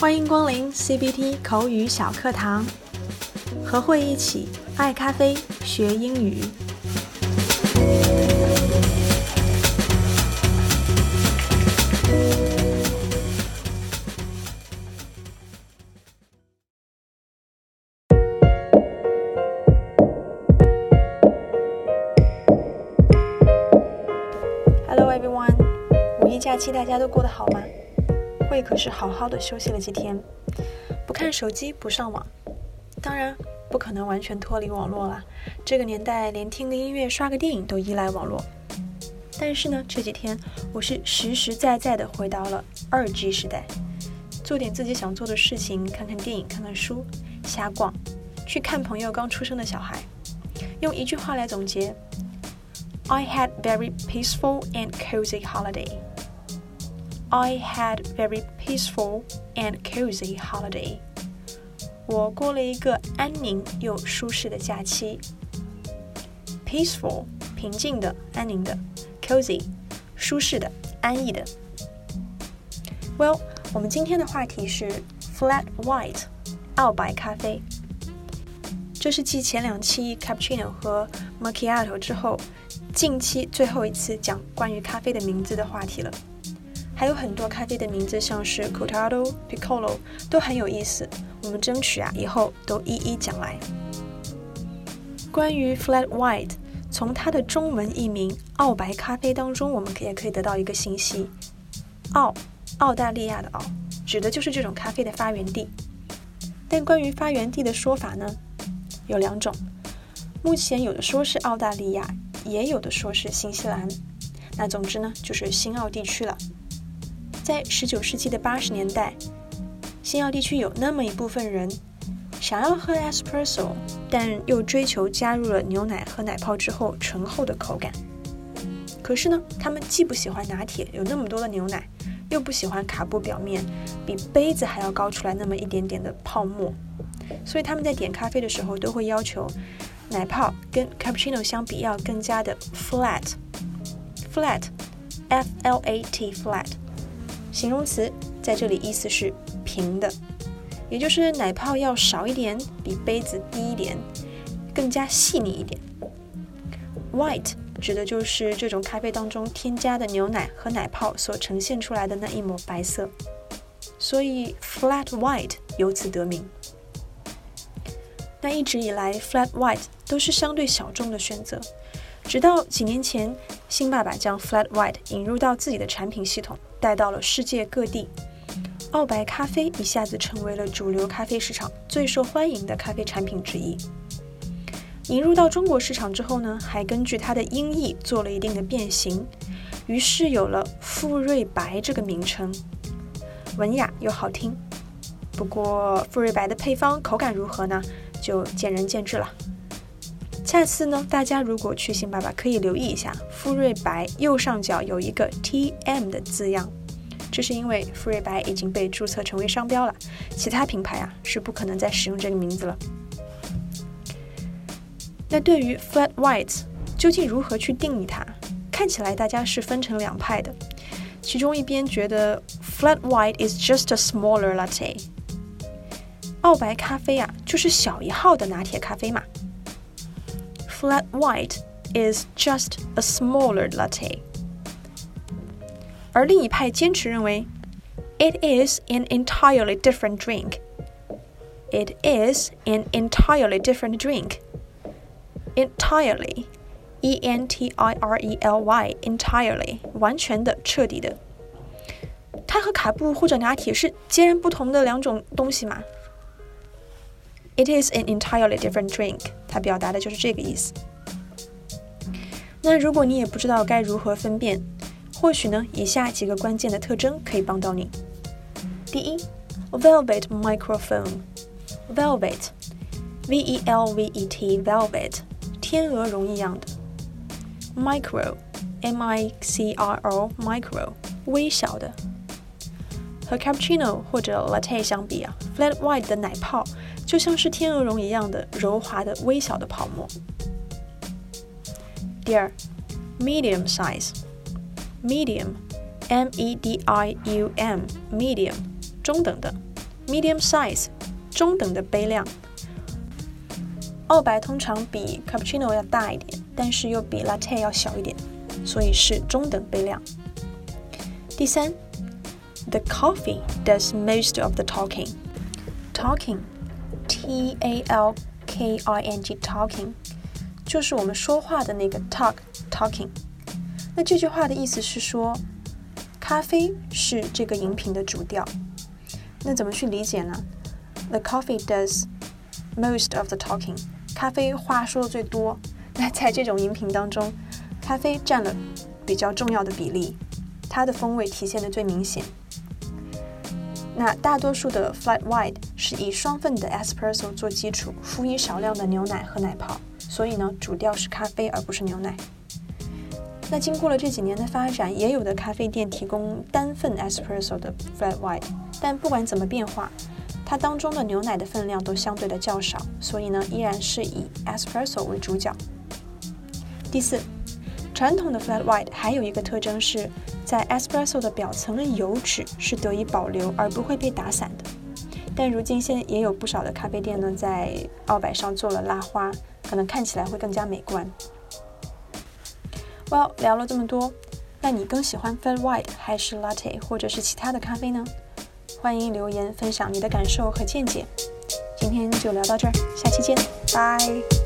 欢迎光临 CBT 口语小课堂，和慧一起爱咖啡学英语。Hello everyone，五一假期大家都过得好吗？慧可是好好的休息了几天，不看手机，不上网，当然不可能完全脱离网络了。这个年代，连听个音乐、刷个电影都依赖网络。但是呢，这几天我是实实在在的回到了二 G 时代，做点自己想做的事情，看看电影，看看书，瞎逛，去看朋友刚出生的小孩。用一句话来总结：I had very peaceful and cozy holiday. I had very peaceful and cozy holiday. 我过了一个安宁又舒适的假期。Peaceful，平静的、安宁的；cozy，舒适的、安逸的。Well，我们今天的话题是 flat white，澳白咖啡。这是继前两期 cappuccino 和 macchiato 之后，近期最后一次讲关于咖啡的名字的话题了。 还有很多咖啡的名字，像是 Cortado、Piccolo，都很有意思。我们争取啊，以后都一一讲来。关于 Flat White，从它的中文译名“澳白咖啡”当中，我们可也可以得到一个信息：澳，澳大利亚的澳，指的就是这种咖啡的发源地。但关于发源地的说法呢，有两种。目前有的说是澳大利亚，也有的说是新西兰。那总之呢，就是新澳地区了。在十九世纪的八十年代，新奥地区有那么一部分人想要喝 espresso，但又追求加入了牛奶和奶泡之后醇厚的口感。可是呢，他们既不喜欢拿铁有那么多的牛奶，又不喜欢卡布表面比杯子还要高出来那么一点点的泡沫，所以他们在点咖啡的时候都会要求奶泡跟 cappuccino 相比要更加的 flat，flat，f l a t flat。形容词在这里意思是平的，也就是奶泡要少一点，比杯子低一点，更加细腻一点。White 指的就是这种咖啡当中添加的牛奶和奶泡所呈现出来的那一抹白色，所以 Flat White 由此得名。那一直以来，Flat White 都是相对小众的选择，直到几年前，新爸爸将 Flat White 引入到自己的产品系统。带到了世界各地，澳白咖啡一下子成为了主流咖啡市场最受欢迎的咖啡产品之一。引入到中国市场之后呢，还根据它的音译做了一定的变形，于是有了馥芮白这个名称，文雅又好听。不过馥芮白的配方口感如何呢？就见仁见智了。下次呢，大家如果去新爸爸，可以留意一下馥芮白右上角有一个 T M 的字样，这是因为馥芮白已经被注册成为商标了，其他品牌啊是不可能再使用这个名字了。那对于 Flat White 究竟如何去定义它？看起来大家是分成两派的，其中一边觉得 Flat White is just a smaller latte，澳白咖啡啊就是小一号的拿铁咖啡嘛。flat white is just a smaller latte。而另一派坚持认为，it is an entirely different drink. It is an entirely different drink. Entirely, E N T I R E L Y, entirely，完全的、彻底的。它和卡布或者拿铁是截然不同的两种东西嘛 ？It is an entirely different drink，它表达的就是这个意思。那如果你也不知道该如何分辨，或许呢，以下几个关键的特征可以帮到你。第一，velvet microfoam，velvet，v e l v e t，velvet，天鹅绒一样的。micro，m i c r o，micro，微小的。 和 cappuccino 或者 latte 相比啊，flat white 的奶泡。就像是天鹅绒一样的柔滑的微小的泡沫。第二，medium size，medium，m e d i u m，medium，中等的，medium size，中等的杯量。澳白通常比 cappuccino 要大一点，但是又比 latte 要小一点，所以是中等杯量。第三 ，the coffee does most of the talking。talking，t a l k i n g，talking，就是我们说话的那个 talk，talking。那这句话的意思是说，咖啡是这个饮品的主调。那怎么去理解呢？The coffee does most of the talking。咖啡话说的最多，那在这种饮品当中，咖啡占了比较重要的比例，它的风味体现的最明显。 那大多数的 flat white 是以双份的 espresso 做基础，辅以少量的牛奶和奶泡，所以呢，主调是咖啡而不是牛奶。那经过了这几年的发展，也有的咖啡店提供单份 espresso 的 flat white，但不管怎么变化。它当中的牛奶的分量都相对的较少，所以呢，依然是以 espresso 为主角。第四，传统的 flat white 还有一个特征是在 espresso 的表层的油脂是得以保留而不会被打散的。但如今现在也有不少的咖啡店呢，在澳白上做了拉花，可能看起来会更加美观。Well，聊了这么多，那你更喜欢 flat white 还是 latte 或者是其他的咖啡呢？欢迎留言分享你的感受和见解。今天就聊到这儿，下期见，拜。